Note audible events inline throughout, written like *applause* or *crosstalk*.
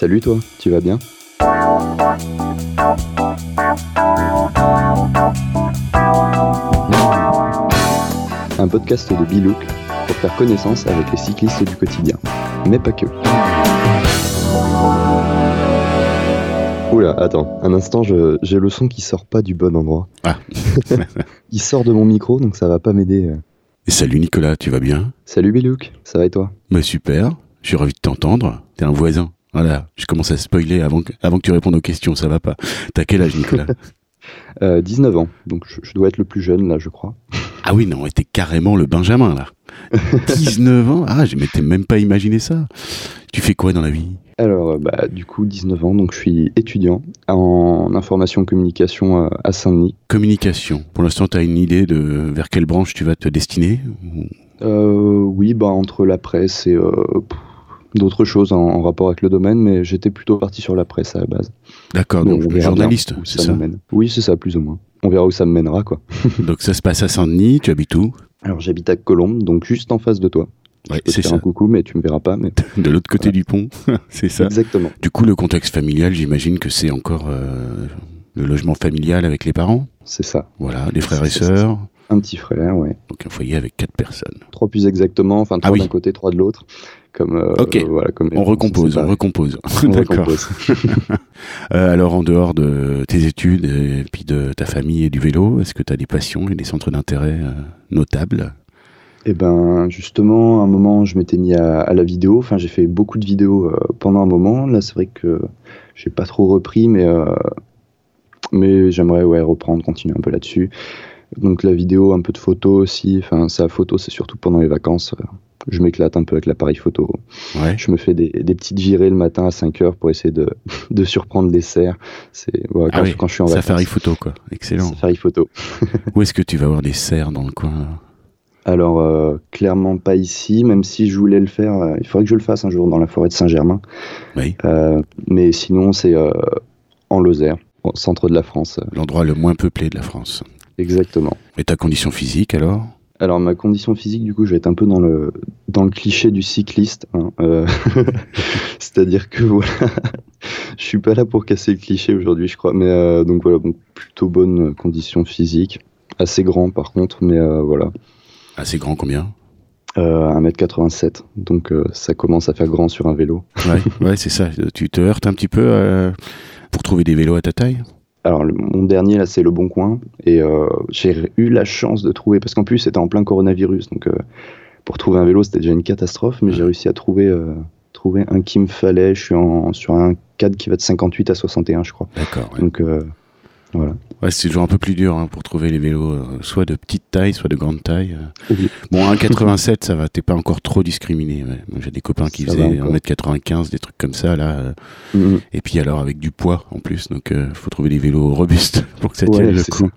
Salut toi, tu vas bien? Un podcast de Bilouk pour faire connaissance avec les cyclistes du quotidien, mais pas que. Oula, attends, un instant, j'ai le son qui sort pas du bon endroit. Ah. *laughs* Il sort de mon micro, donc ça va pas m'aider. euh. Et salut Nicolas, tu vas bien? Salut Bilouk, ça va et toi? Bah super, je suis ravi de t'entendre. T'es un voisin. Voilà, je commence à spoiler avant que, avant que tu répondes aux questions, ça va pas. T'as quel âge Nicolas? *laughs* Euh, 19 ans, donc je, je dois être le plus jeune là, je crois. *laughs* Ah oui, non, t'es carrément le Benjamin là. *laughs* 19 ans? Ah, je m'étais même pas imaginé ça. Tu fais quoi dans la vie? Alors, euh, bah, du coup, 19 ans, donc je suis étudiant en information communication euh, à Saint-Denis. Communication. Pour l'instant, t'as une idée de vers quelle branche tu vas te destiner Euh, oui, bah, entre la presse et euh, pff, d'autres choses en, en rapport avec le domaine, mais j'étais plutôt parti sur la presse à la base. D'accord, donc on verra journaliste, c'est ça mène. Oui, c'est ça, plus ou moins. On verra où ça me mènera, quoi. *laughs* Donc ça se passe à Saint-Denis, tu habites où? Alors, j'habite à Colombes, donc juste en face de toi. Ouais, c'est ça. un coucou, mais tu me verras pas. Mais... *laughs* De l'autre côté du pont, *laughs* c'est ça. Exactement. Du coup, le contexte familial, j'imagine que c'est encore euh, le logement familial avec les parents? C'est ça. Voilà, des frères et ça, sœurs? Un petit frère, ouais. Donc un foyer avec quatre personnes. Trois plus exactement, enfin trois Ah oui. d'un côté, trois de l'autre. Comme, euh, Ok. voilà, comme On recompose, on recompose. *laughs* D'accord. *laughs* Euh, alors, en dehors de tes études et puis de ta famille et du vélo, est-ce que tu as des passions et des centres d'intérêt euh, notables? Eh ben, justement, à un moment, je m'étais mis à, à la vidéo. Enfin, j'ai fait beaucoup de vidéos euh, pendant un moment. Là, c'est vrai que j'ai pas trop repris, mais, euh, mais j'aimerais ouais, reprendre, continuer un peu là-dessus. Donc, la vidéo, un peu de photos aussi. Enfin, ça, photo, c'est surtout pendant les vacances. Euh, Je m'éclate un peu avec l'appareil photo. Ouais. Je me fais des, des petites virées le matin à 5 heures pour essayer de, *laughs* de surprendre les cerfs. C'est voilà, quand, Ah oui, quand je suis en Safari photo, quoi. Excellent. Safari photo. *laughs* Où est-ce que tu vas voir des cerfs dans le coin Alors, euh, clairement pas ici, même si je voulais le faire. euh, il faudrait que je le fasse un jour dans la forêt de Saint-Germain. Oui, Euh, mais sinon, c'est en Lozère, au centre de la France. l'endroit le moins peuplé de la France. Exactement. Et ta condition physique alors? Alors, ma condition physique, du coup, je vais être un peu dans le, dans le cliché du cycliste. hein, euh, *laughs* C'est-à-dire que voilà, je suis pas là pour casser le cliché aujourd'hui, je crois. Mais euh, donc voilà, donc, plutôt bonne condition physique. Assez grand par contre, mais euh, voilà. Assez grand combien? Euh, 1m87, donc ça commence à faire grand sur un vélo. Ouais, ouais c'est ça. Tu te heurtes un petit peu pour trouver des vélos à ta taille? Alors, le- mon dernier, là, c'est Le Bon Coin. Et euh, j'ai eu la chance de trouver, parce qu'en plus, c'était en plein coronavirus. Donc, euh, pour trouver un vélo, c'était déjà une catastrophe. Mais j'ai réussi à trouver, euh, trouver un qui me fallait. Je suis en, sur un cadre qui va de 58 à 61, je crois. D'accord. ouais. Donc, euh, voilà. Ouais, c'est toujours un peu plus dur hein, pour trouver les vélos, euh, soit de petite taille, soit de grande taille. euh. Oui. Bon, 1,87, ça va, t'es pas encore trop discriminé. ouais. J'ai des copains qui Ça faisaient encore. 1m95, des trucs comme ça, là. euh. Mhm. Et puis alors avec du poids en plus, donc faut trouver des vélos robustes *laughs* pour que ça Ouais, tienne le coup.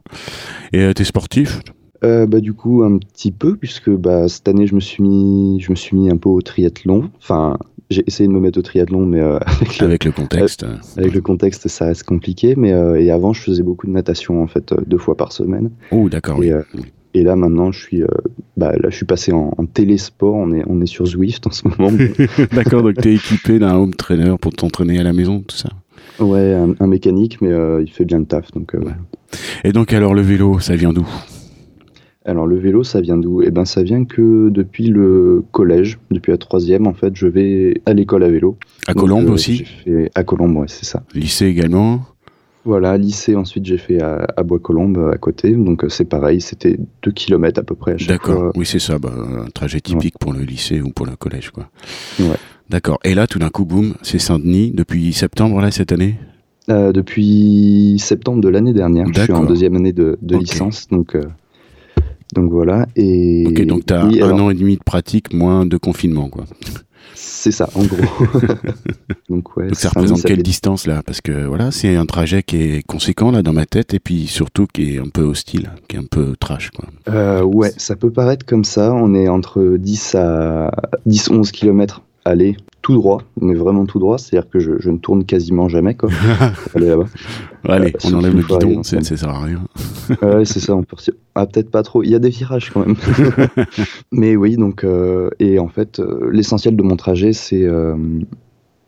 Et t'es sportif? Euh, bah, du coup, un petit peu, puisque bah, cette année, je me, suis mis, je me suis mis un peu au triathlon. Enfin, j'ai essayé de me mettre au triathlon, mais euh, *laughs* avec le- avec le contexte. euh, Avec le contexte, ça reste compliqué, mais et avant, je faisais beaucoup de natation en fait, deux fois par semaine. Oh, d'accord. Et, Et là, maintenant, je suis, bah, là, je suis passé en, en télésport. On est, on est sur Zwift en ce moment. *laughs* D'accord, donc t'es équipé d'un home trainer pour t'entraîner à la maison, tout ça? ouais, un, un mécanique, mais il fait bien le taf. Donc, Ouais. Et donc alors le vélo, ça vient d'où? Alors le vélo, ça vient d'où? Eh ben, ça vient que depuis le collège, depuis la troisième, en fait, je vais à l'école à vélo. À Colombes euh, aussi? fait à Colombes, ouais, c'est ça. Lycée également? Voilà, lycée. Ensuite, j'ai fait à, à Bois-Colombes à côté. Donc, euh, c'est pareil. C'était 2 km à peu près à chaque D'accord, fois. oui c'est ça, bah, un trajet typique pour le lycée ou pour le collège. quoi. Ouais. D'accord, et là tout d'un coup, boum, c'est Saint-Denis depuis septembre là cette année? Euh, depuis septembre de l'année dernière. Je suis en D'accord. deuxième année de, de licence, donc, euh, donc voilà. Et Ok, donc t'as oui, un alors, an et demi de pratique, moins de confinement quoi. C'est ça, en gros. *laughs* donc ouais. Donc ça représente quelle fait- distance là? Parce que voilà, c'est un trajet qui est conséquent là dans ma tête et puis surtout qui est un peu hostile, qui est un peu trash quoi. Euh, Ouais, ça peut paraître comme ça. On est entre 10 à 10-11 km aller tout droit, mais vraiment tout droit. C'est-à-dire que je, je ne tourne quasiment jamais quoi. pour *laughs* aller là-bas. Allez, Euh, on enlève le euh, ça sert à rien. Ouais, c'est ça. On peut... Ah, peut-être pas trop. Il y a des virages quand même. *laughs* Mais oui, donc, euh, et en fait, euh, l'essentiel de mon trajet, c'est euh,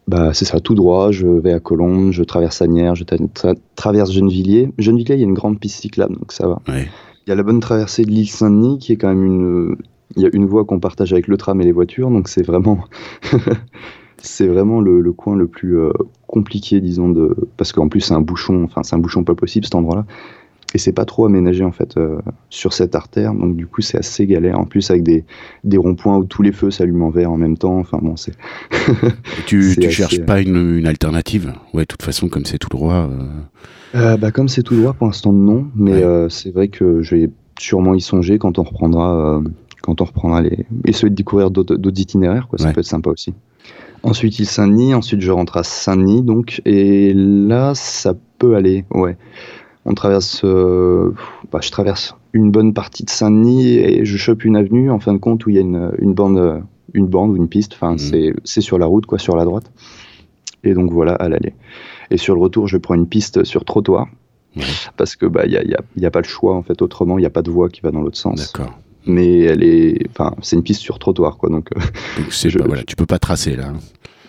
Bah, c'est ça, tout droit. Je vais à Colombes, je traverse Agnières, je tra- traverse Gennevilliers. Gennevilliers, il y a une grande piste cyclable, donc ça va. Ouais. Il y a la bonne traversée de l'île Saint-Denis, qui est quand même une. Il y a une voie qu'on partage avec le tram et les voitures, donc c'est vraiment. *laughs* c'est vraiment le, le coin le plus euh, compliqué, disons, de. Parce qu'en plus, c'est un bouchon, enfin, c'est un bouchon pas possible cet endroit-là. Et c'est pas trop aménagé, en fait, euh, sur cette artère, donc du coup, c'est assez galère. En plus, avec des, des ronds-points où tous les feux s'allument en vert en même temps, enfin, bon, c'est. *laughs* Tu, tu assez- cherches pas une, une alternative? Ouais, de toute façon, comme c'est tout droit. euh, Euh, bah, comme c'est tout droit pour l'instant non, mais Ouais. euh, c'est vrai que je vais sûrement y songer quand on reprendra, euh, quand on reprendra les essayer de découvrir d'autres itinéraires, quoi. Ça Ouais. peut être sympa aussi. Ensuite, il Saint-Denis, ensuite je rentre à Saint-Denis, donc et là ça peut aller, ouais. On traverse, euh, bah, je traverse une bonne partie de Saint-Denis et je chope une avenue en fin de compte où il y a une, une bande, euh, une bande ou une piste. Enfin, Mhm. c'est sur la route, quoi, sur la droite. Et donc voilà, à l'aller. Et sur le retour, je prends une piste sur trottoir Ouais. parce que bah il y a, y a- y a pas le choix en fait. Autrement, il n'y a pas de voie qui va dans l'autre sens. D'accord. Mais elle est, enfin, c'est une piste sur trottoir, quoi. Donc euh, Donc c'est Je- pas- voilà, tu peux pas tracer là. hein.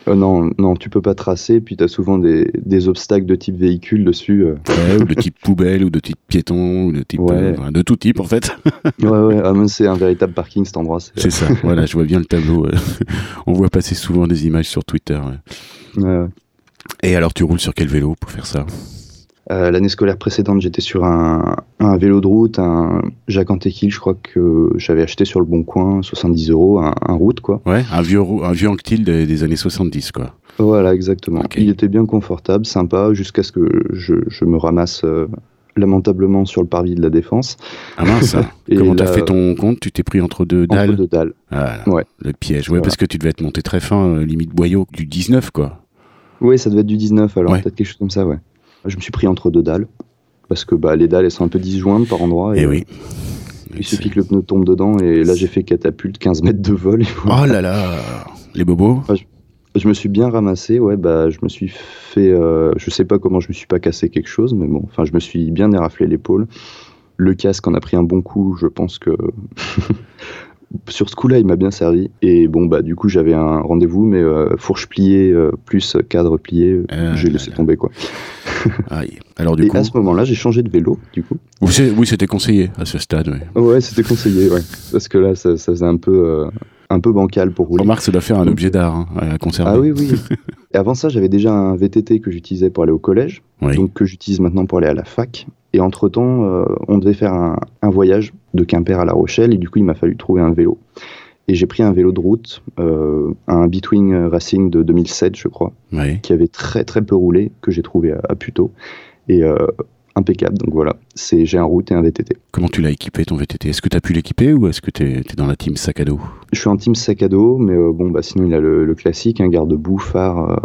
euh, non, non, tu peux pas tracer. Puis tu as souvent des, des obstacles de type véhicule dessus. euh. Ouais, ou de type poubelle, ou de type piéton, ou de type. Ouais. euh, de tout type en fait. *laughs* Ouais, ouais. ah, c'est un véritable parking cet endroit. c'est- ça. Voilà, je vois bien le tableau. *laughs* On voit passer souvent des images sur Twitter. ouais. Et alors, tu roules sur quel vélo pour faire ça? Euh, L'année scolaire précédente, j'étais sur un, un vélo de route, un Jacques Antéquil, je crois que j'avais acheté sur le Bon Coin, 70 euros, un, un route, quoi. Ouais, un vieux, un vieux des, des années 70, quoi. Voilà, exactement. Il était bien confortable, sympa, jusqu'à ce que je, je me ramasse euh, lamentablement sur le parvis de la Défense. Ah mince. *laughs* Et comment t'as fait ton compte? Tu t'es pris entre deux Entre dalles? deux dalles. Ah, Ouais. Le piège. Ouais, Voilà. parce que tu devais être monté très fin, euh, limite boyau, du 19, quoi. Oui, ça devait être du 19, alors Ouais. peut-être quelque chose comme ça, ouais. Je me suis pris entre deux dalles, parce que bah, les dalles, elles sont un peu disjointes par endroits. Eh et oui. Il suffit que le pneu tombe dedans, et là, j'ai fait catapulte 15 mètres de vol. et *laughs* voilà. Oh là là Les bobos Je me suis bien ramassé, ouais, bah, je me suis fait, euh, je sais pas comment je me suis pas cassé quelque chose, mais bon, enfin, je me suis bien éraflé l'épaule. Le casque en a pris un bon coup, je pense que *laughs* sur ce coup-là, il m'a bien servi. Et bon, bah, du coup, j'avais un rendez-vous, mais euh, fourche pliée euh, plus cadre plié, Ah j'ai laissé tomber quoi. *laughs* Aïe. Alors du et coup, à ce moment-là, j'ai changé de vélo, du coup. oui, oui, c'était conseillé à ce stade. Ouais. Ouais, c'était conseillé, ouais, parce que là, ça, ça faisait un peu, euh, un peu bancal pour rouler. Remarque, ça doit faire un objet d'art hein, à conserver. Ah oui, oui. Et *laughs* avant ça, j'avais déjà un VTT que j'utilisais pour aller au collège. Oui. donc que j'utilise maintenant pour aller à la fac. Et entre-temps, euh, on devait faire un, un voyage de Quimper à La Rochelle, et du coup, il m'a fallu trouver un vélo. Et j'ai pris un vélo de route, euh, un Between Racing de 2007, je crois, Oui. qui avait très très peu roulé, que j'ai trouvé à, à Puteaux. Et euh, impeccable, donc voilà, c'est j'ai un route et un VTT. Comment tu l'as équipé ton VTT Est-ce que tu as pu l'équiper ou est-ce que tu es, dans la team sac à dos? Je suis en team sac à dos, mais euh, bon, bah, sinon il a le, le classique, un garde-boue, phare, euh,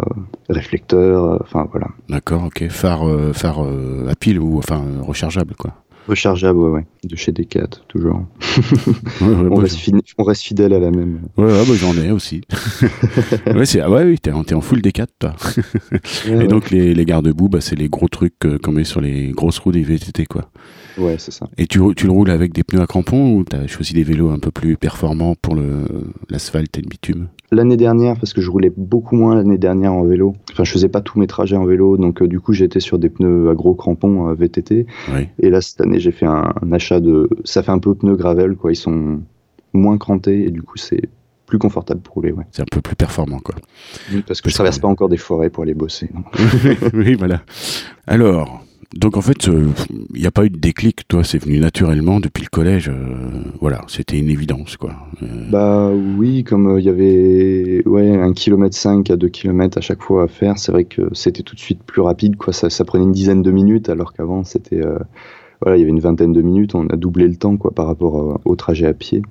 réflecteur, euh, enfin voilà. D'accord, ok. Phare, phare à pile ou enfin rechargeable, quoi. Rechargeable, ouais, ouais, de chez Decat, toujours. Ouais, ouais, *laughs* On reste, fin- on reste fidèle à la même. Ouais, ouais, bah, j'en ai aussi. *laughs* ouais, c'est, ah ouais, oui, t'es, en- full D4, toi. Et donc, les, les garde-boue, bah, c'est les gros trucs euh, qu'on met sur les grosses roues des VTT, quoi. Ouais, c'est ça. Et tu, tu le roules avec des pneus à crampons ou t'as choisi des vélos un peu plus performants pour l'asphalte et le bitume? L'année dernière, parce que je roulais beaucoup moins l'année dernière en vélo. Enfin, je faisais pas tous mes trajets en vélo, donc euh, du coup j'étais sur des pneus à gros crampons euh, VTT. Oui. Et là cette année j'ai fait un, un achat de, ça fait un peu pneus gravel quoi. Ils sont moins crantés et du coup c'est plus confortable pour rouler. Ouais. C'est un peu plus performant, quoi. Parce que Parce je traverse que- pas encore des forêts pour aller bosser. *laughs* oui, voilà. Alors, donc en fait, il n'y a pas eu de déclic, toi, c'est venu naturellement depuis le collège. euh, voilà, c'était une évidence, quoi. Euh, Bah oui, comme il y avait ouais un kilomètre 5 à 2 km à chaque fois à faire, c'est vrai que c'était tout de suite plus rapide quoi. Ça, ça prenait une dizaine de minutes alors qu'avant c'était euh, voilà il y avait une vingtaine de minutes. On a doublé le temps quoi par rapport euh, au trajet à pied.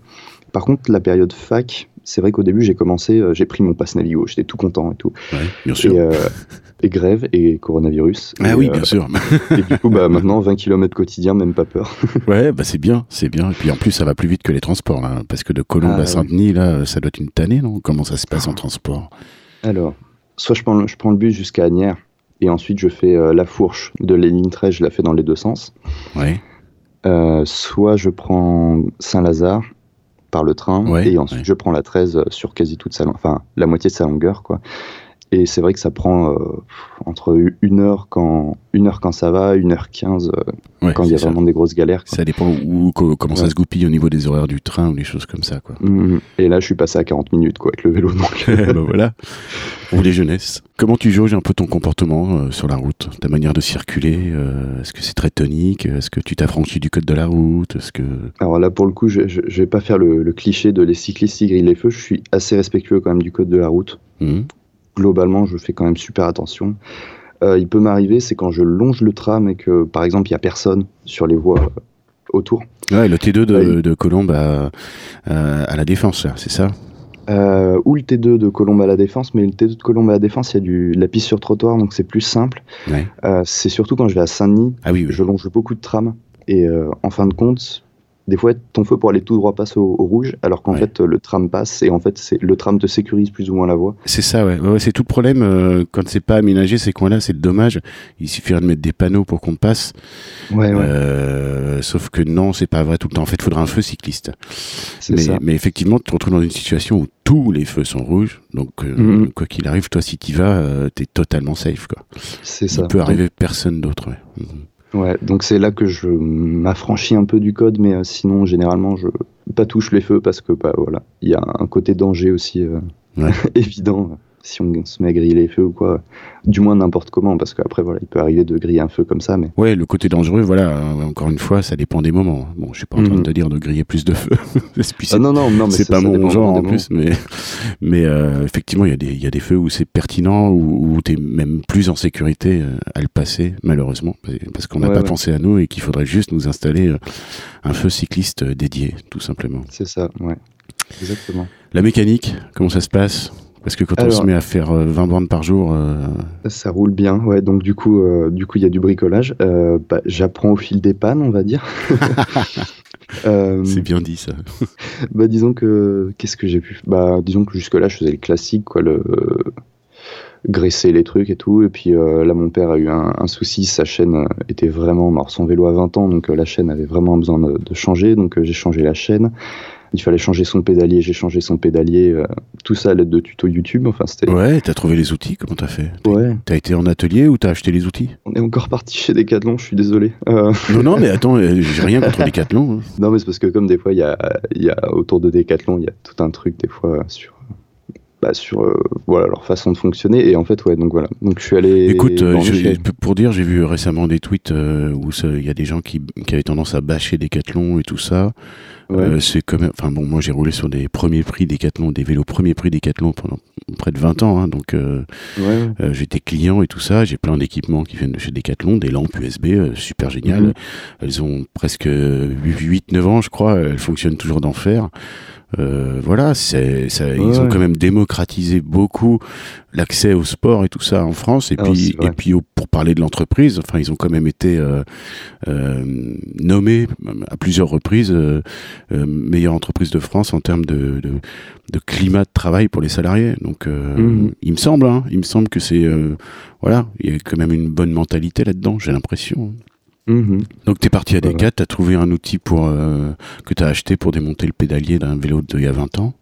Par contre la période fac, c'est vrai qu'au début j'ai commencé, euh, j'ai pris mon pass Navigo, j'étais tout content et tout. ouais, bien sûr. Et, euh, et grève et coronavirus. ah Et, oui, euh, bien sûr. *laughs* et du coup bah maintenant 20 km quotidien, même pas peur. *laughs* ouais, bah c'est bien, c'est bien. Et puis en plus, ça va plus vite que les transports, là, parce que de Colombes Ah, à. Saint-Denis, là, ça doit être une tannée, non? Comment ça se passe en transport? Alors, soit je prends, le- je prends le bus jusqu'à Agnières et ensuite je fais euh, la fourche de la ligne 13, je la fais dans les deux sens. Ouais. Soit je prends Saint-Lazare par le train Ouais, et ensuite ouais. je prends la 13 sur quasi toute sa enfin la moitié de sa longueur quoi. Et c'est vrai que ça prend entre une heure quand une heure quand ça va, une heure quinze quand il y a vraiment des grosses galères. Ça dépend où, comment ça se goupille au niveau des horaires du train ou des choses comme ça. Quoi. Mmh, mmh. Et là, je suis passé à 40 minutes quoi, avec le vélo. Donc... *laughs* ben voilà, on les jeunesse. Comment tu jauges un peu ton comportement euh, sur la route, ta manière de circuler euh, Est-ce que c'est très tonique? Est-ce que tu t'affranchis du code de la route? Est-ce que alors là, pour le coup, je, je, vais pas faire le, cliché de les cyclistes qui grillent les feux. Je suis assez respectueux quand même du code de la route. Mmh. Globalement, je fais quand même super attention. Euh, il peut m'arriver, c'est quand je longe le tram et que, par exemple, il y a personne sur les voies autour. Ouais, le T2 de, Colombe à, à la Défense, c'est ça? Euh, ou le T2 de Colombe à la Défense, mais le T2 de Colombe à la Défense, il y a du, de la piste sur trottoir, donc c'est plus simple. Euh, c'est surtout quand je vais à Saint-Denis, ah oui, je longe beaucoup de trams, et euh, en fin de compte, des fois, ton feu pour aller tout droit passe au, rouge, alors qu'en fait, le tram passe et en fait, c'est le tram te sécurise plus ou moins la voie. C'est ça, ouais. ouais c'est tout le problème euh, quand c'est pas aménagé ces coins-là, c'est dommage. Il suffirait de mettre des panneaux pour qu'on passe. Ouais, euh, sauf que non, c'est pas vrai tout le temps. En fait, il faudra un feu cycliste. Mais, ça. mais effectivement, tu te retrouves dans une situation où tous les feux sont rouges, donc euh, mm-hmm. quoi qu'il arrive, toi, si tu vas, tu es totalement safe, quoi. C'est ça. Il peut arriver personne d'autre. Ouais. Mm-hmm. Ouais, donc c'est là que je m'affranchis un peu du code, mais euh, sinon, généralement, je pas touche les feux parce que, bah, voilà, il y a un côté danger aussi euh, *laughs* évident si on se met à griller les feux ou quoi, du moins n'importe comment, parce qu'après, voilà, il peut arriver de griller un feu comme ça. Mais... Ouais, le côté dangereux, voilà, euh, encore une fois, ça dépend des moments. Bon, je suis pas en train de mhm. te dire de griller plus de feu. *laughs* ah non, non, non, mais c'est pas mon genre en plus, mais, mais euh, effectivement, il y, a des, y a des feux où c'est pertinent, où, où tu es même plus en sécurité euh, à le passer, malheureusement, parce qu'on n'a pas pensé à nous et qu'il faudrait juste nous installer un feu cycliste dédié, tout simplement. C'est ça, ouais. Exactement. La mécanique, comment ça se passe? Parce que quand on se met à faire 20 euh, bornes par jour, euh, ça roule bien. Ouais, donc du coup, euh, du coup, il y a du bricolage. Bah, j'apprends au fil des pannes, on va dire. *laughs* C'est bien dit ça. *laughs* bah disons que qu'est-ce que j'ai pu. Bah disons que jusque là, je faisais le classique, quoi, le graisser les trucs et tout. Et puis là, mon père a eu un, souci, sa chaîne était vraiment mort. Son vélo a 20 ans, donc la chaîne avait vraiment besoin de, de changer. Donc j'ai changé la chaîne il fallait changer son pédalier, j'ai changé son pédalier, euh, tout ça à l'aide de tutos YouTube. Enfin, c'était. Ouais, t'as trouvé les outils, comment t'as fait Ouais. T'as été en atelier ou t'as acheté les outils On est encore parti chez Decathlon, je suis désolé. Euh. Non, non, mais *laughs* attends, euh, j'ai rien contre Decathlon. Hein. Non, mais c'est parce que comme des fois, il y a, y a autour de Decathlon, il y a tout un truc des fois sur bah, sur euh, voilà leur façon de fonctionner et en fait ouais donc voilà donc je suis allé écoute euh, pour dire j'ai vu récemment des tweets euh, où il y a des gens qui, qui avaient tendance à bâcher Decathlon et tout ça c'est comme enfin bon moi j'ai roulé sur des premiers prix Decathlon des vélos premiers prix Decathlon pendant près de 20 ans hein, donc j'étais client et tout ça. J'ai plein d'équipements qui viennent de chez Decathlon des lampes USB super géniales. Mhm. elles ont presque 8 9 ans je crois. Elles fonctionnent toujours d'enfer. Euh, voilà, c'est, ça, ils ont quand même démocratisé beaucoup l'accès au sport et tout ça en France. Et ah, puis, et puis pour parler de l'entreprise, enfin, ils ont quand même été euh, euh, nommés à plusieurs reprises euh, euh, meilleure entreprise de France en termes de, de, de, climat de travail pour les salariés. Donc, euh, mhm. il me semble, hein, il me semble que c'est voilà, il y a quand même une bonne mentalité là-dedans. J'ai l'impression. Mhm. Donc tu es parti à Decat, tu as trouvé un outil pour, euh, que tu as acheté pour démonter le pédalier d'un vélo d'il y a 20 ans.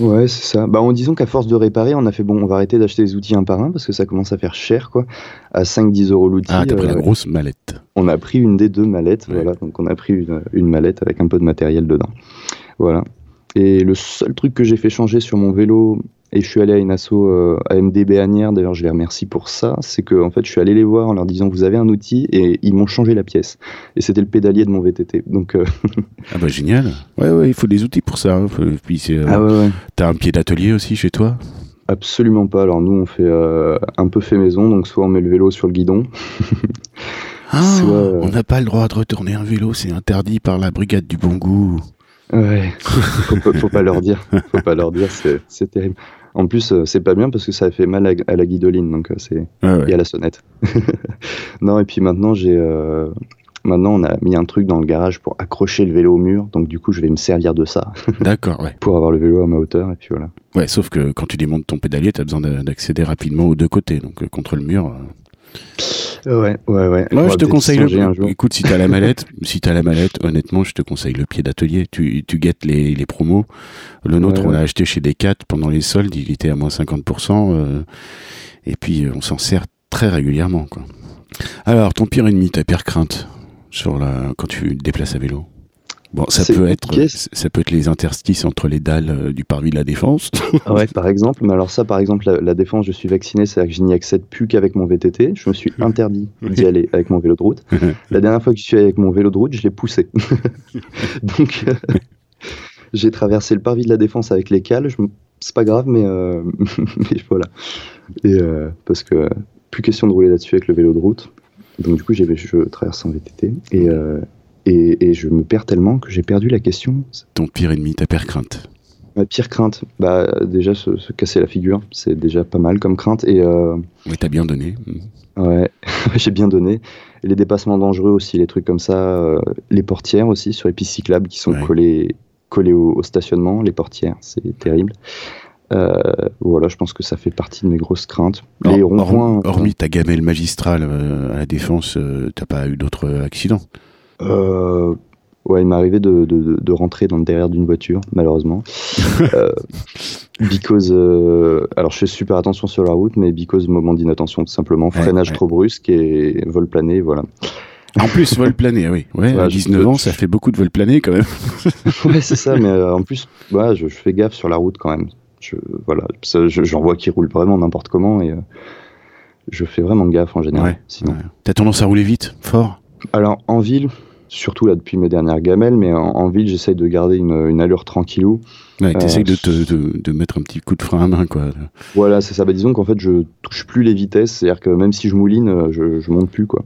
Ouais, c'est ça. Bah, en disant qu'à force de réparer, on a fait bon, on va arrêter d'acheter des outils un par un parce que ça commence à faire cher, quoi. À 5-10 euros l'outil. Ah, t'as pris la euh, grosse mallette. On a pris une des deux mallettes, voilà. Donc on a pris une, une, mallette avec un peu de matériel dedans. Voilà. Et le seul truc que j'ai fait changer sur mon vélo et je suis allé à une asso euh, AMDB Agnières, d'ailleurs je les remercie pour ça, c'est que en fait je suis allé les voir en leur disant vous avez un outil et ils m'ont changé la pièce. Et c'était le pédalier de mon VTT. Donc euh, *laughs* Ah bah génial. Ouais ouais, il faut des outils pour ça. Hein. Puis euh, ah ouais, ouais. t'as un pied d'atelier aussi chez toi? Absolument pas. Alors nous on fait un peu fait maison, donc soit on met le vélo sur le guidon. ah, *laughs* soit, on n'a pas le droit de retourner un vélo, c'est interdit par la brigade du bon goût. Ouais, faut, faut pas leur dire, faut pas leur dire, c'est terrible. En plus, euh, c'est pas bien parce que ça fait mal à, la guidoline, donc euh, c'est ah et à la sonnette. *laughs* non, et puis maintenant j'ai euh, maintenant on a mis un truc dans le garage pour accrocher le vélo au mur, donc du coup je vais me servir de ça. *laughs* D'accord, ouais. pour avoir le vélo à ma hauteur et puis voilà. Ouais, sauf que quand tu démontes ton pédalier, tu as besoin d'accéder rapidement aux deux côtés, donc contre le mur. Ouais, ouais, ouais. Moi, je te conseille le. Écoute, si t'as la *laughs* mallette, si t'as la mallette, honnêtement, je te conseille le pied d'atelier. Tu, tu guettes les, les promos. Le nôtre, on l'a acheté chez Decat pendant les soldes. Il était à moins 50%. Euh, Et puis on s'en sert très régulièrement. Quoi. Alors, ton pire ennemi, ta pire crainte sur la... quand tu te déplaces à vélo? Bon, ça peut être ça peut être les interstices entre les dalles euh, du parvis de la défense. *laughs* Ouais, par exemple. Mais alors ça, par exemple, la, défense, je suis vacciné, c'est-à-dire que je n'y accède plus qu'avec mon VTT. Je me suis *laughs* interdit d'y aller avec mon vélo de route. *laughs* La dernière fois que je suis allé avec mon vélo de route, je l'ai poussé. Donc, euh, j'ai traversé le parvis de la défense avec les cales. C'est pas grave, mais, euh, mais voilà. Et parce que plus question de rouler là-dessus avec le vélo de route. Donc du coup, j'ai je traverse en VTT et et, je me perds tellement que j'ai perdu la question. Ton pire ennemi, ta pire crainte Ma pire crainte, bah déjà se, casser la figure, c'est déjà pas mal comme crainte. Et euh, oui, t'as bien donné. Ouais, *laughs* j'ai bien donné. les dépassements dangereux aussi, les trucs comme ça, euh, les portières aussi sur les pistes cyclables qui sont collées, collées au, stationnement, les portières, c'est terrible. Euh, voilà, je pense que ça fait partie de mes grosses craintes. Les hormis ta gamelle magistrale à la défense, t'as pas eu d'autres accidents euh, ouais, il m'est arrivé de, de, rentrer dans le derrière d'une voiture, malheureusement. *laughs* euh, because, euh, alors je fais super attention sur la route, mais because moment d'inattention, tout simplement. Freinage trop brusque et vol plané, voilà. En plus, vol plané, oui. Ouais, à 19 ans, ça fait beaucoup de vol plané quand même. *laughs* ouais, c'est ça, mais euh, en plus, ouais, je, fais gaffe sur la route quand même. Je, voilà, j'en vois qui roulent vraiment n'importe comment et je fais vraiment gaffe en général. sinon. T'as tendance à rouler vite, fort? Alors, en ville, surtout là depuis mes dernières gamelles, mais en, ville, j'essaye de garder une, allure tranquillou. Ouais, t'essayes de, de, de, mettre un petit coup de frein à main, quoi. Voilà, c'est ça. Bah, disons qu'en fait, je touche plus les vitesses, c'est-à-dire que même si je mouline, euh, je, je monte plus, quoi.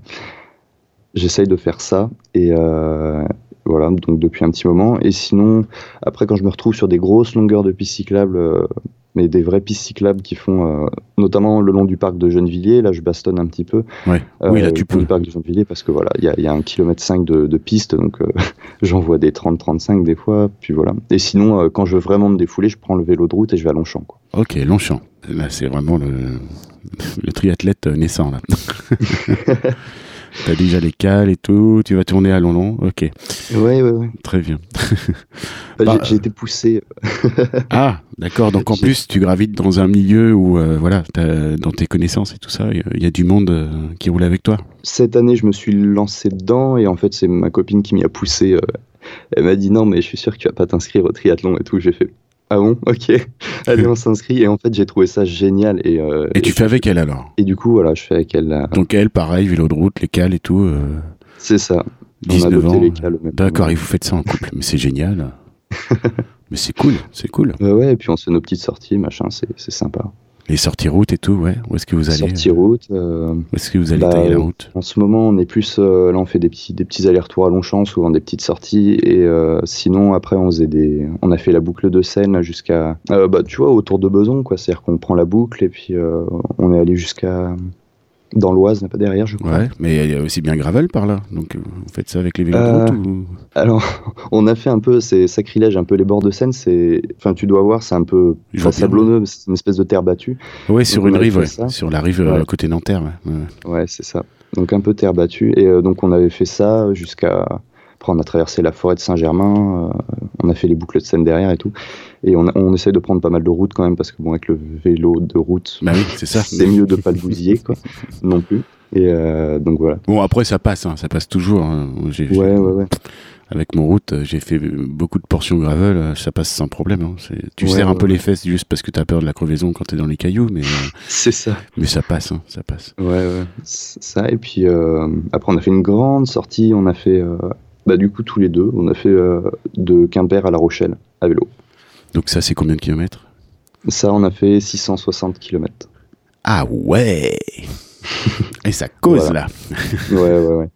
J'essaye de faire ça, et euh, voilà, donc depuis un petit moment. Et sinon, après, quand je me retrouve sur des grosses longueurs de piste cyclable, euh, mais des vraies pistes cyclables qui font, euh, notamment le long du parc de Gennevilliers. Là, je bastonne un petit peu. Ouais. oui, là, euh, tu peux. Le parc de Gennevilliers, parce que voilà, il y a, y a un kilomètre 5 de, de piste, donc euh, *laughs* j'en vois des 30-35 des fois. Puis voilà. Et sinon, quand je veux vraiment me défouler, je prends le vélo de route et je vais à Longchamp. Quoi. Ok, Longchamp. Là, c'est vraiment le, le triathlète naissant, là. *laughs* *laughs* T'as déjà les cales et tout, tu vas tourner à London, ok. Ouais, ouais, ouais. Très bien. Bah, j'ai été poussé. ah, d'accord. Donc en plus, tu gravites dans un milieu où, euh, voilà, dans tes connaissances et tout ça, il y, a du monde euh, qui roule avec toi. Cette année, je me suis lancé dedans et en fait, c'est ma copine qui m'y a poussé. Euh, elle m'a dit non, mais je suis sûr que tu vas pas t'inscrire au triathlon et tout. J'ai fait ah bon? Ok. *laughs* Allez, on s'inscrit. Et en fait, j'ai trouvé ça génial. Et, euh, et tu fais avec elle alors? Et du coup, voilà, je fais avec elle. Donc elle, pareil, vélo de route, les cales et tout. Euh, c'est ça. 19 ans. D'accord, et vous faites ça en couple. Mais c'est génial. *laughs* Mais c'est cool, c'est cool. ouais, et puis on se fait nos petites sorties, machin, c'est sympa. Les sorties route et tout, ouais. Où est-ce que vous allez Sorties route. Euh, où est-ce que vous allez bah, tailler la route? En ce moment, on est plus. Euh, là, on fait des petits, des petits allers-retours à Longchamp, souvent des petites sorties. Et euh, sinon, après, on faisait des. On a fait la boucle de Seine jusqu'à. bah, tu vois, autour de Beson, quoi. C'est-à-dire qu'on prend la boucle et puis on est allé jusqu'à dans l'Oise, pas derrière, je crois. Ouais, mais il y a aussi bien gravel par là. Donc, euh, vous faites ça avec les vélos euh, ou... Alors, *laughs* on a fait un peu, c'est sacrilège, un peu les bords de Seine. C'est, enfin, tu dois voir, c'est un peu sablonneux, c'est une espèce de terre battue. Oui, sur une rive, sur la rive euh, côté Nanterre. Ouais, c'est ça. Donc un peu terre battue. Et donc, on avait fait ça jusqu'à on a traversé la forêt de Saint-Germain, euh, on a fait les boucles de Seine derrière et tout. Et on, on essaie de prendre pas mal de routes quand même, parce que bon, avec le vélo de route, bah c'est ça. C'est mieux de pas le bousiller, quoi, *laughs* non plus. Et euh, donc voilà. Bon, après, ça passe, hein, ça passe toujours. Hein. Ouais, ouais, ouais. Avec mon route, j'ai fait beaucoup de portions gravel, ça passe sans problème. Hein. Tu serres un peu les fesses juste parce que tu as peur de la crevaison quand tu es dans les cailloux, mais euh, *laughs* c'est ça. Mais ça passe, ça passe. Ouais, ouais. Ça et puis après on a fait une grande sortie, on a fait bah, du coup, tous les deux, on a fait euh, de Quimper à La Rochelle à vélo. Donc ça, c'est combien de kilomètres? Ça, on a fait 660 kilomètres. Ah ouais. Et ça cause là. Ouais, ouais, ouais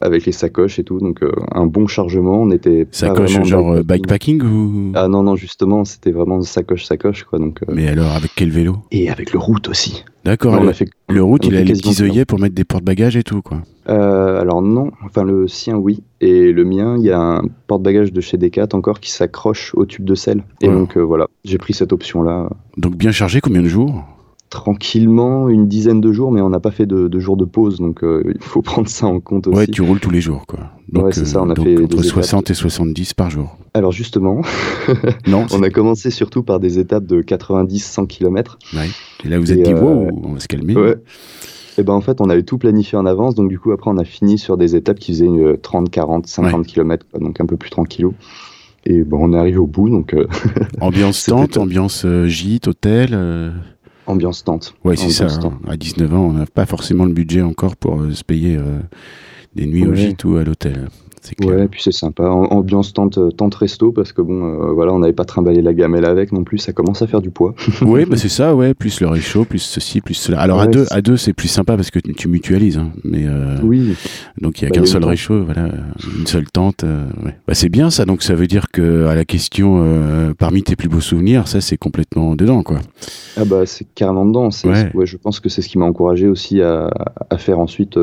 avec les sacoches et tout, donc euh, un bon chargement. On était sacoche genre euh, bikepacking ou? Ah non non justement c'était vraiment sacoche sacoche quoi donc. Euh, Mais alors avec quel vélo? Et avec le route aussi. D'accord. Le, fait... le route il a les petits œillets pour mettre des porte-bagages et tout quoi. alors non, enfin le sien oui et le mien il y a un porte-bagages de chez Decat encore qui s'accroche au tube de sel et donc voilà j'ai pris cette option là. Donc bien chargé combien de jours? Tranquillement une dizaine de jours, mais on n'a pas fait de, jours de pause, donc il faut *laughs* prendre ça en compte aussi. Ouais, tu roules tous les jours, quoi. ouais, c'est ça, on a fait entre 60 et 70 par jour. Alors justement, *laughs* non, on a commencé surtout par des étapes de 90-100 km. Ouais. Et là, vous êtes dit, wow, on va se calmer. Ouais. Et ben en fait, on avait tout planifié en avance, donc du coup après on a fini sur des étapes qui faisaient 30, 40, 50 km, donc un peu plus tranquillou. Et bon, on est arrivé au bout, donc. *laughs* ambiance tente, ambiance gîte, hôtel. Ambiance tente. Ouais, c'est ça. Hein. À 19 ans, on n'a pas forcément le budget encore pour se payer des nuits au gîte ou à l'hôtel. Ouais, puis c'est sympa. Ambiance tente, tente resto parce que bon, euh, voilà, on n'avait pas trimballé la gamelle avec non plus. Ça commence à faire du poids. *laughs* oui, bah *laughs* c'est ça, ouais. Plus le réchaud, plus ceci, plus cela. Alors à deux, à deux, c'est plus sympa parce que tu mutualises. Hein, mais euh, oui. Donc il y a bah, qu'un seul réchaud, voilà, une seule tente. Euh, ouais. Bah c'est bien ça. Donc ça veut dire que à la question, parmi tes plus beaux souvenirs, ça c'est complètement dedans, quoi. Ah bah c'est carrément dedans. Ouais. ouais. je pense que c'est ce qui m'a encouragé aussi à, à faire ensuite,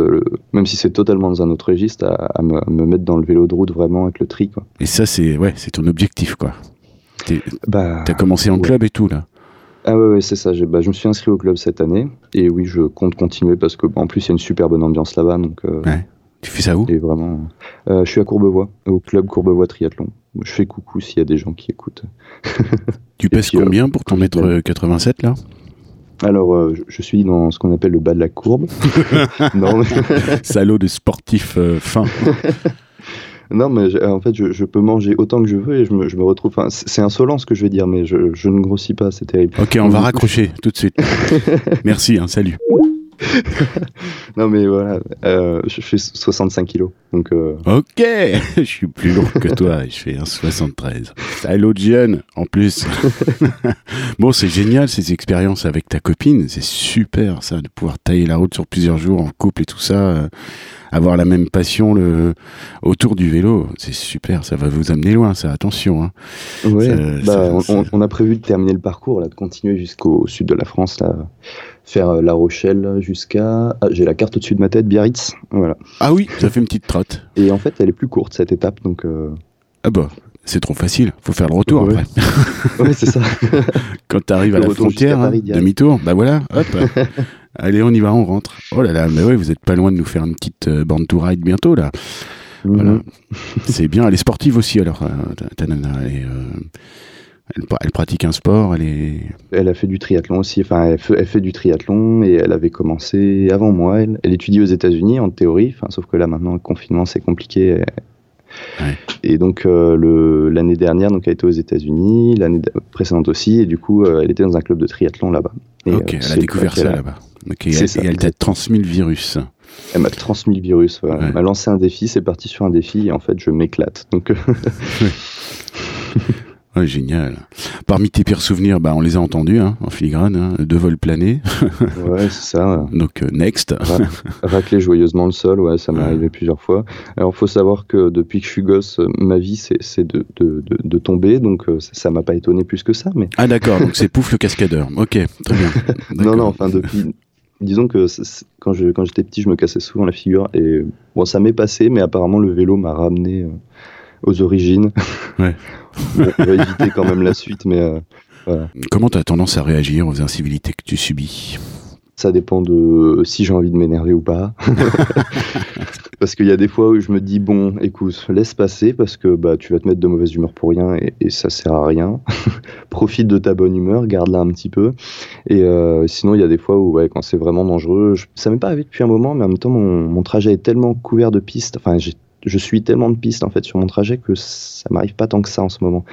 même si c'est totalement dans un autre registre, à, à, me, à me mettre dans dans le vélo de route vraiment avec le tri. Quoi. Et ça, c'est ouais, c'est ton objectif, quoi. Bah, T'as commencé en club et tout, là ah ouais, ouais c'est ça. Bah, je me suis inscrit au club cette année. Et oui, je compte continuer parce que en plus, il y a une super bonne ambiance là-bas. Donc, euh, ouais. Tu fais ça où? et vraiment, euh, Je suis à Courbevoie, au club Courbevoie Triathlon. Je fais coucou s'il y a des gens qui écoutent. *laughs* tu pèses combien pour ton mètre 87 là? Alors, euh, je suis dans ce qu'on appelle le bas de la courbe. *laughs* *laughs* non, Salaud de sportif fin. Non, mais en fait, je, peux manger autant que je veux et je me, je me retrouve. c'est insolent ce que je vais dire, mais je, je ne grossis pas, c'est terrible. Ok, on va *laughs* raccrocher tout de suite. *laughs* Merci, hein, salut. *laughs* non mais voilà, euh, je fais 65 kilos. Donc euh... Ok, je suis plus lourd que toi, je fais un 73. Hello jeune, en plus. bon, c'est génial ces expériences avec ta copine, c'est super ça, de pouvoir tailler la route sur plusieurs jours en couple et tout ça. Avoir la même passion le, autour du vélo, c'est super, ça va vous amener loin, ça, attention. Hein. bah, on, a prévu de terminer le parcours, là, de continuer jusqu'au sud de la France, là, faire euh, La Rochelle jusqu'à. Ah, j'ai la carte au-dessus de ma tête, Biarritz. Voilà. Ah oui, ça fait une petite trotte. Et en fait, elle est plus courte cette étape, donc. Euh, ah bah, c'est trop facile. Faut faire le retour après. oui, c'est ça. *laughs* Quand tu arrives à la frontière, hein, demi-tour, bah voilà, hop. *laughs* Allez, on y va, on rentre. Oh là là, mais oui, vous êtes pas loin de nous faire une petite euh, bande to ride bientôt là. Mhm. Voilà. c'est bien. Elle est sportive aussi alors, ta nana. Elle elle, pratique un sport, elle est. Elle a fait du triathlon aussi. Enfin, elle fait, du triathlon et elle avait commencé avant moi. Elle, étudie aux États-Unis en théorie. Enfin, sauf que là maintenant le confinement c'est compliqué. Et donc euh, l'année dernière, donc elle était aux États-Unis, l'année précédente aussi, et du coup euh, elle était dans un club de triathlon là-bas. Ok, euh, elle a découvert ça là-bas. et, elle, t'a transmis le virus. Elle m'a transmis le virus. Elle m'a lancé un défi, c'est parti sur un défi et en fait je m'éclate. Donc *laughs* *laughs* Ouais, génial. Parmi tes pires souvenirs, bah, on les a entendus hein, en filigrane, hein, deux vols planés. *laughs* ouais, c'est ça. Donc, euh, next. racler joyeusement le sol, ouais, ça m'est arrivé plusieurs fois. Alors, faut savoir que depuis que je suis gosse, ma vie, c'est de, de, de, de, tomber, donc euh, ça m'a pas étonné plus que ça. Mais... Ah, d'accord, donc c'est Pouf le cascadeur. Ok, très bien. *laughs* non, non, enfin, depuis. Disons que quand j'étais quand petit, je me cassais souvent la figure et bon, ça m'est passé, mais apparemment le vélo m'a ramené. Euh, aux origines. Ouais. *laughs* on va éviter quand même la suite, mais euh, voilà. Comment tu as tendance à réagir aux incivilités que tu subis? Ça dépend de si j'ai envie de m'énerver ou pas. *laughs* parce qu'il y a des fois où je me dis bon, écoute, laisse passer parce que bah tu vas te mettre de mauvaise humeur pour rien et, et ça sert à rien. *laughs* Profite de ta bonne humeur, garde-la un petit peu. Et euh, sinon, il y a des fois où ouais, quand c'est vraiment dangereux, ça m'est pas arrivé depuis un moment, mais en même temps mon, mon trajet est tellement couvert de pistes. Enfin, j'ai je suis tellement de pistes en fait sur mon trajet que ça m'arrive pas tant que ça en ce moment.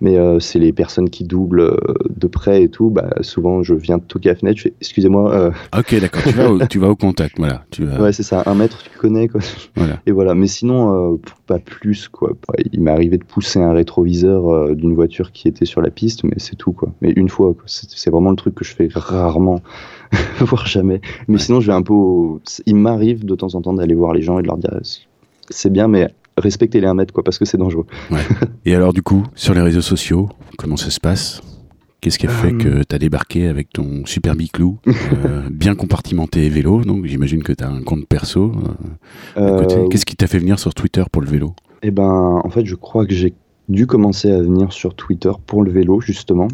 Mais euh, c'est les personnes qui doublent euh, de près et tout. Bah, souvent, je viens de toquer à la fenêtre. Je fais excusez-moi. Euh... Ok, d'accord. Tu vas, au, tu vas au contact, voilà. Tu vas... Ouais, c'est ça. Un mètre, tu connais quoi. Voilà. Et voilà. Mais sinon, pas plus quoi. Il m'est arrivé de pousser un rétroviseur d'une voiture qui était sur la piste, mais c'est tout quoi. Mais une fois, c'est vraiment le truc que je fais rarement, *laughs* voire jamais. Mais sinon, je vais un peu. Au... Il m'arrive de temps en temps d'aller voir les gens et de leur dire c'est bien, mais respectez les 1 mètre, quoi, parce que c'est dangereux. *laughs* Et alors, du coup, sur les réseaux sociaux, comment ça se passe? Qu'est-ce qui a fait que euh. tu as débarqué avec ton super biclou, *laughs* euh, bien compartimenté vélo? Donc, j'imagine que tu as un compte perso. Euh, Qu'est-ce qui t'a fait venir sur Twitter pour le vélo? Eh ben, en fait, je crois que j'ai dû commencer à venir sur Twitter pour le vélo, justement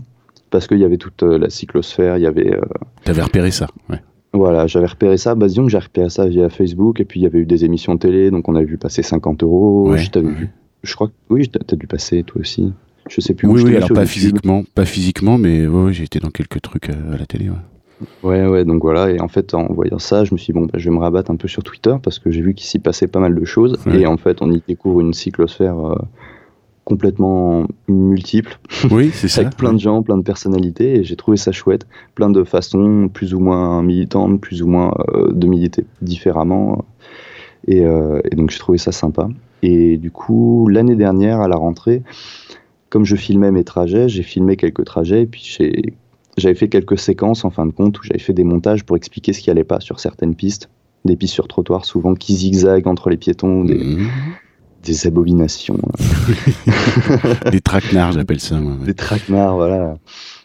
parce qu'il y avait toute la cyclosphère, il y avait. T'avais repéré ça, ouais. Voilà, j'avais repéré ça. Bah, disons que j'ai repéré ça via Facebook, et puis il y avait eu des émissions télé, donc on a vu passer 50 euros. Ouais, je t'avais ouais. vu. Je crois que oui, t'as dû passer toi aussi. Je sais plus. Oui, où oui, alors pas YouTube. physiquement, pas physiquement, mais ouais, j'ai été dans quelques trucs à, à la télé. Ouais. Ouais, donc voilà. Et en fait, en voyant ça, je me suis dit, bon, bah, je vais me rabattre un peu sur Twitter parce que j'ai vu qu'il s'y passait pas mal de choses. Et en fait, on y découvre une cyclosphère euh, complètement multiple, Oui, *laughs* c'est ça. avec plein de gens, plein de personnalités. Et j'ai trouvé ça chouette. Plein de façons plus ou moins militantes, plus ou moins euh, de militer différemment. Et, euh, et donc, j'ai trouvé ça sympa. Et du coup, l'année dernière, à la rentrée, comme je filmais mes trajets, j'ai filmé quelques trajets. Et puis, j'avais fait quelques séquences en fin de compte où j'avais fait des montages pour expliquer ce qui allait pas sur certaines pistes, des pistes sur trottoir souvent qui zigzaguent entre les piétons, des, Mhm. Des abominations, *laughs* Des traquenards, j'appelle ça. moi, ouais. des traquenards, voilà.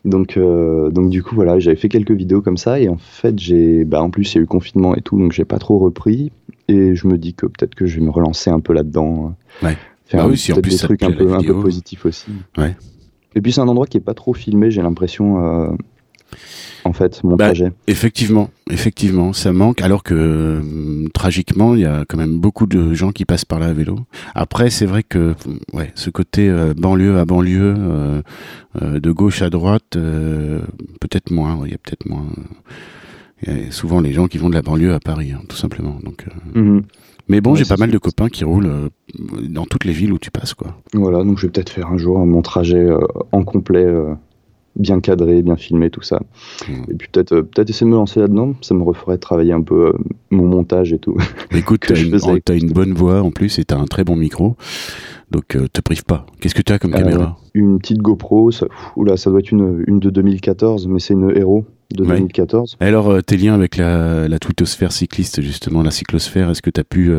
Donc, euh, donc du coup voilà, j'avais fait quelques vidéos comme ça et en fait j'ai, bah en plus il y a eu confinement et tout, donc j'ai pas trop repris et je me dis que peut-être que je vais me relancer un peu là-dedans. Ouais. Faire Bah oui, si en peut-être plus des trucs un peu, un peu positifs aussi. Ouais. Et puis c'est un endroit qui est pas trop filmé, j'ai l'impression. euh, en fait, mon Bah, trajet. Effectivement, effectivement, ça manque. Alors que hum, tragiquement, il y a quand même beaucoup de gens qui passent par là à vélo. Après, c'est vrai que ouais, ce côté euh, banlieue à banlieue, euh, euh, de gauche à droite, peut-être moins. ouais, Il y a peut-être moins. Il y a souvent les gens qui vont de la banlieue à Paris, hein, tout simplement. Donc, Mhm. mais bon, Ouais, j'ai pas mal de copains qui roulent dans toutes les villes où tu passes, quoi. Voilà, donc je vais peut-être faire un jour mon trajet en complet, bien cadré, bien filmé, tout ça. Mhm. Et puis peut-être euh, peut-être essayer de me lancer là-dedans, ça me referait travailler un peu euh, mon montage et tout. *laughs* Écoute, Que t'as je une, bonne voix en plus et t'as un très bon micro, donc euh, te prive pas. Qu'est-ce que tu as comme Euh, caméra? Une petite GoPro, ça, pff, oula, ça doit être une, une de 2014, mais c'est une Hero de Ouais. 2014. Alors, tes liens avec la, la twittosphère cycliste, justement, la cyclosphère, est-ce que tu as pu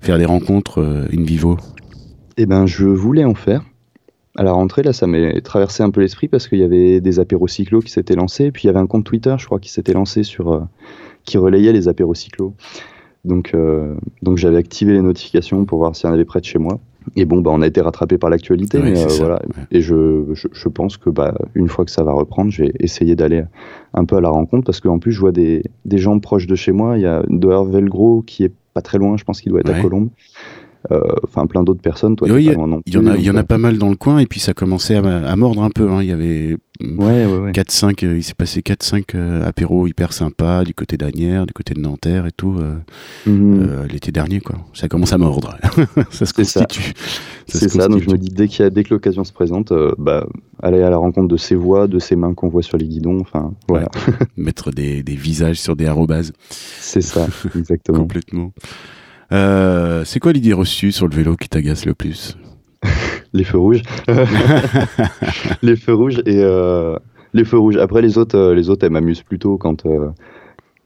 faire des rencontres in vivo? Eh ben, je voulais en faire. À la rentrée, là, ça m'est traversé un peu l'esprit parce qu'il y avait des apéros cyclos qui s'étaient lancés. Et puis, il y avait un compte Twitter, je crois, qui s'était lancé sur. euh, qui relayait les apéros cyclos. Donc, euh, donc j'avais activé les notifications pour voir s'il y en avait près de chez moi. Et bon, bah, on a été rattrapé par l'actualité. Mais, euh, ça, voilà. ouais. Et je, je, je pense que bah, une fois que ça va reprendre, je vais essayer d'aller un peu à la rencontre parce qu'en plus, je vois des, des gens proches de chez moi. Il y a Doer Velgro qui est pas très loin, je pense qu'il doit être Ouais. à Colombes. Euh, Enfin, plein d'autres personnes. Toi, Oui, Il y en a, il y en donc, a pas mal dans le coin, et puis ça commençait à, à mordre un peu. hein. Il y avait Ouais, ouais, ouais. 4-5, euh, il s'est passé 4-5 euh, apéros hyper sympas du côté d'Agnières, du côté de Nanterre et tout, euh, Mhm. euh, l'été dernier, quoi. Ça commence à mordre. *laughs* ça se constitue. c'est ça, donc je me dis, dès, qu'il y a, dès que l'occasion se présente, euh, bah, aller à la rencontre de ces voix, de ces mains qu'on voit sur les guidons. Enfin, voilà, *laughs* Mettre des, des visages sur des arrobases. c'est ça, *laughs* exactement. Complètement. Euh, c'est quoi l'idée reçue sur le vélo qui t'agace le plus *laughs* Les feux rouges. *laughs* les feux rouges et euh, les feux rouges. Après, les autres, euh, les autres elles m'amusent plutôt quand. euh,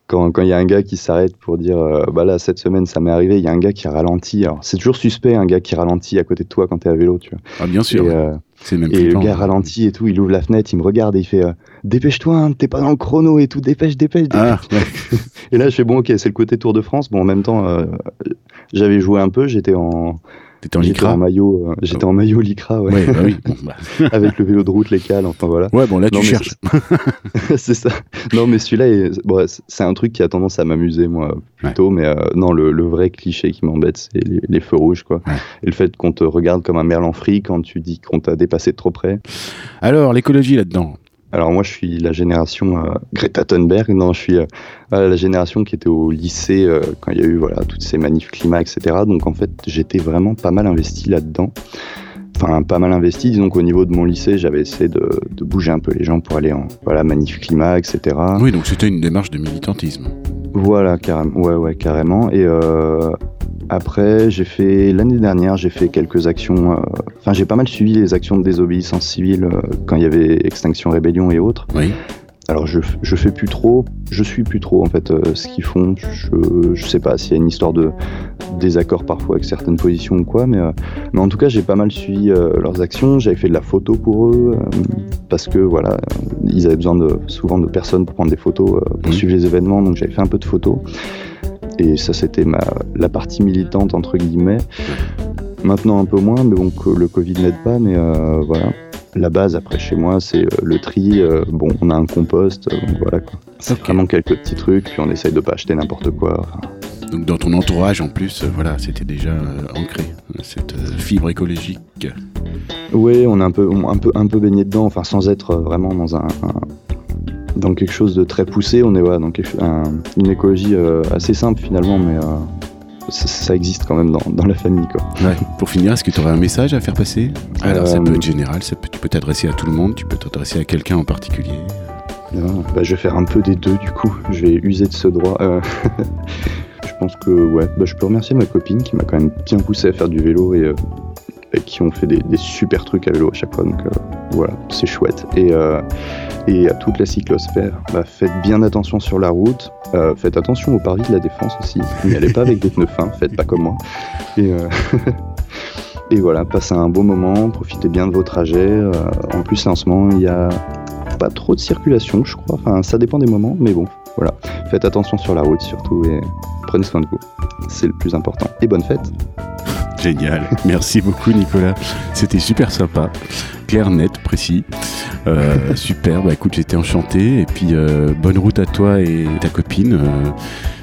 quand quand il y a un gars qui s'arrête pour dire bah là cette semaine ça m'est arrivé il y a un gars qui ralentit alors c'est toujours suspect un gars qui ralentit à côté de toi quand t'es à vélo tu vois Ah, bien sûr. Même Et le gars ralentit et tout, il ouvre la fenêtre, il me regarde et il fait euh, Dépêche-toi, hein, t'es pas dans le chrono et tout, dépêche, dépêche, dépêche. Ah, ouais. *laughs* Et là, je fais Bon, ok, c'est le côté Tour de France. Bon, en même temps, euh, j'avais joué un peu, j'étais en, T'étais en j'étais lycra en maillot, euh, j'étais en maillot lycra, ouais, Ouais, bah oui. *laughs* Bon, bah. avec le vélo de route, les cales, enfin voilà. Ouais, bon, là, Non, tu cherches. *laughs* c'est ça. Non, mais celui-là, est- bon, c'est un truc qui a tendance à m'amuser, moi, plutôt. Mais euh, non, le, le vrai cliché qui m'embête, c'est les, les feux rouges, quoi. Ouais. Et le fait qu'on te regarde comme un merle en fric quand tu dis qu'on t'a dépassé de trop près. Alors, l'écologie là-dedans. Alors moi, je suis la génération euh, Greta Thunberg. Non, je suis euh, euh, la génération qui était au lycée euh, quand il y a eu voilà toutes ces manifs climat, etc. Donc en fait, j'étais vraiment pas mal investi là-dedans. Enfin, pas mal investi. Disons qu'au niveau de mon lycée, j'avais essayé de, de bouger un peu les gens pour aller en voilà manif climat, etc. Oui, donc c'était une démarche de militantisme. Voilà, carrément. Ouais, ouais, carrément. Et après, j'ai fait l'année dernière, j'ai fait quelques actions. euh, Enfin, j'ai pas mal suivi les actions de désobéissance civile euh, quand il y avait Extinction Rébellion et autres. Oui. Alors je, je fais plus trop, je suis plus trop en fait euh, ce qu'ils font. Je, je sais pas s'il y a une histoire de désaccord parfois avec certaines positions ou quoi, mais, euh, mais en tout cas j'ai pas mal suivi euh, leurs actions. J'avais fait de la photo pour eux parce que voilà, ils avaient besoin de, souvent de personnes pour prendre des photos pour Mhm. suivre les événements, donc j'avais fait un peu de photos. Et ça c'était ma la partie militante entre guillemets. Maintenant un peu moins, mais bon le Covid n'aide pas, mais euh, voilà. la base après chez moi, c'est le tri. bon, on a un compost, donc voilà quoi. C'est vraiment quelques petits trucs, puis on essaye de pas acheter n'importe quoi. Donc dans ton entourage en plus, voilà, c'était déjà ancré cette fibre écologique. Oui, on est un peu, un peu, un peu baigné dedans, enfin sans être vraiment dans un, dans quelque chose de très poussé. On est voilà, dans une écologie assez simple finalement, mais ça, existe quand même dans, la famille. Quoi. Pour finir, est-ce que tu aurais un message à faire passer? Alors, ça peut être général, ça peut, tu peux t'adresser à tout le monde, tu peux t'adresser à quelqu'un en particulier. bah, je vais faire un peu des deux du coup. Je vais user de ce droit. Euh, *laughs* je pense que ouais, bah, je peux remercier ma copine qui m'a quand même bien poussé à faire du vélo et, euh, qui ont fait des, super trucs à vélo à chaque fois. Donc euh, voilà, c'est chouette. Et, et à toute la cyclosphère, bah, faites bien attention sur la route. Euh, faites attention au parvis de la défense aussi. *laughs* N'y allez pas avec des pneus fins, faites pas comme moi. Et, euh, *laughs* et voilà, passez un bon moment, profitez bien de vos trajets. Euh, en plus, en ce moment, il n'y a pas trop de circulation, je crois. Enfin, ça dépend des moments, mais bon, voilà. Faites attention sur la route surtout et prenez soin de vous. C'est le plus important. Et bonne fête! Génial. *laughs* Merci beaucoup, Nicolas. C'était super sympa. Clair, net, précis. Euh, *laughs* super. Bah écoute, j'étais enchanté. Et puis, euh, bonne route à toi et ta copine. Euh,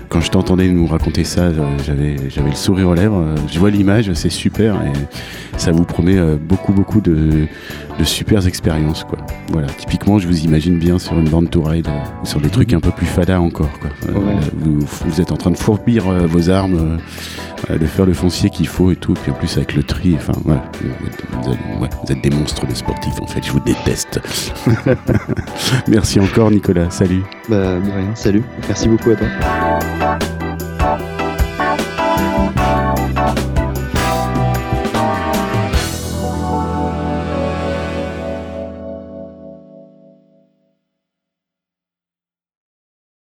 quand je t'entendais nous raconter ça, euh, j'avais, j'avais le sourire aux lèvres. Je vois l'image, c'est super et ça vous promet beaucoup, beaucoup de, de super expériences. Quoi. Voilà, typiquement, je vous imagine bien sur une bande to ride ou sur des trucs un peu plus fada encore. Quoi. Vous, vous, êtes en train de fourbir vos armes, de faire le foncier qu'il faut et tout. Et puis en plus, avec le tri, enfin, ouais, vous, êtes, des monstres de sportifs en fait. Je vous déteste. *laughs* Merci encore, Nicolas. Salut. Bah, de rien. Salut. Merci beaucoup à toi.